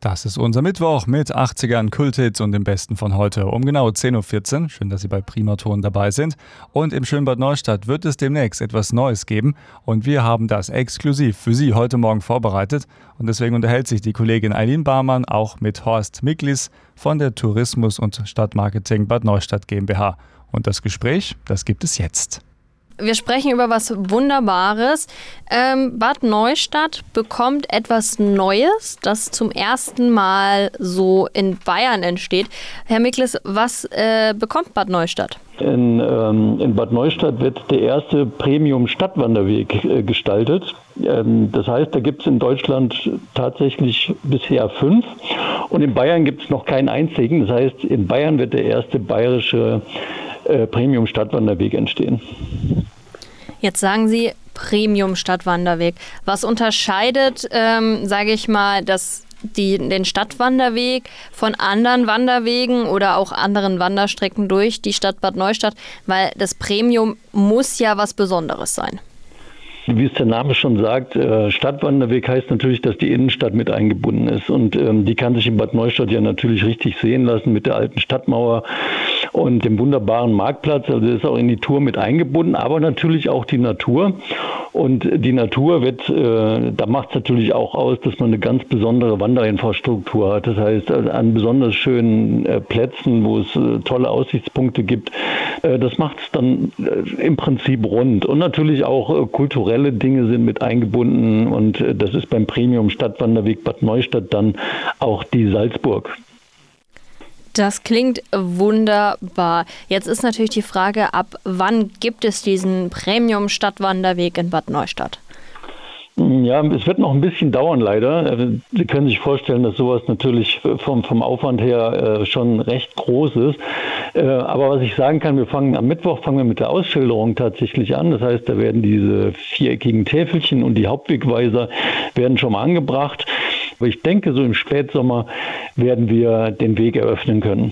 Das ist unser Mittwoch mit 80ern, Kulthits und dem Besten von heute um genau 10.14 Uhr. Schön, dass Sie bei Primaton dabei sind. Und im Schönbad Neustadt wird es demnächst etwas Neues geben. Und wir haben das exklusiv für Sie heute Morgen vorbereitet. Und deswegen unterhält sich die Kollegin Eileen Barmann auch mit Horst Miklis von der Tourismus- und Stadtmarketing Bad Neustadt GmbH. Und das Gespräch, das gibt es jetzt. Wir sprechen über was Wunderbares. Ähm, Bad Neustadt bekommt etwas Neues, das zum ersten Mal so in Bayern entsteht. Herr Mikles, was äh, bekommt Bad Neustadt? In, ähm, in, Bad Neustadt wird der erste Premium-Stadtwanderweg äh, gestaltet. Ähm, das heißt, da gibt es in Deutschland tatsächlich bisher fünf und in Bayern gibt es noch keinen einzigen. Das heißt, in Bayern wird der erste bayerische äh, Premium-Stadtwanderweg entstehen. Jetzt sagen Sie Premium-Stadtwanderweg. Was unterscheidet, ähm, sage ich mal, das die, den Stadtwanderweg von anderen Wanderwegen oder auch anderen Wanderstrecken durch die Stadt Bad Neustadt, weil das Premium muss ja was Besonderes sein. Wie es der Name schon sagt, äh, Stadtwanderweg heißt natürlich, dass die Innenstadt mit eingebunden ist. Und ähm, die kann sich in Bad Neustadt ja natürlich richtig sehen lassen mit der alten Stadtmauer und dem wunderbaren Marktplatz. Also ist auch in die Tour mit eingebunden, aber natürlich auch die Natur. Und die Natur wird, äh, da macht es natürlich auch aus, dass man eine ganz besondere Wanderinfrastruktur hat. Das heißt, also an besonders schönen äh, Plätzen, wo es äh, tolle Aussichtspunkte gibt, äh, das macht es dann äh, im Prinzip rund. Und natürlich auch äh, kulturelle Dinge sind mit eingebunden. Und das ist beim Premium Stadtwanderweg Bad Neustadt dann auch die Salzburg. Das klingt wunderbar. Jetzt ist natürlich die Frage, ab wann gibt es diesen Premium-Stadtwanderweg in Bad Neustadt? Ja, es wird noch ein bisschen dauern, leider. Also, Sie können sich vorstellen, dass sowas natürlich vom, vom Aufwand her äh, schon recht groß ist. Äh, aber was ich sagen kann, wir fangen am Mittwoch fangen wir mit der Ausschilderung tatsächlich an. Das heißt, da werden diese viereckigen Täfelchen und die Hauptwegweiser werden schon mal angebracht. Ich denke, so im Spätsommer werden wir den Weg eröffnen können.